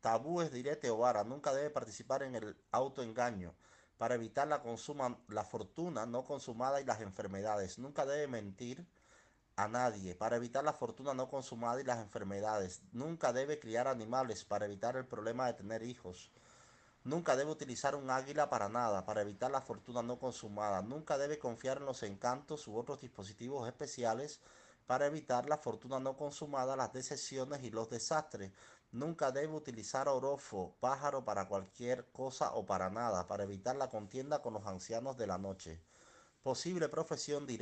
Tabúes direte o vara. Nunca debe participar en el autoengaño para evitar la, la fortuna no consumada y las enfermedades. Nunca debe mentir a nadie para evitar la fortuna no consumada y las enfermedades. Nunca debe criar animales para evitar el problema de tener hijos. Nunca debe utilizar un águila para nada, para evitar la fortuna no consumada. Nunca debe confiar en los encantos u otros dispositivos especiales para evitar la fortuna no consumada, las decepciones y los desastres. Nunca debe utilizar orofo, pájaro para cualquier cosa o para nada, para evitar la contienda con los ancianos de la noche. Posible profesión directa.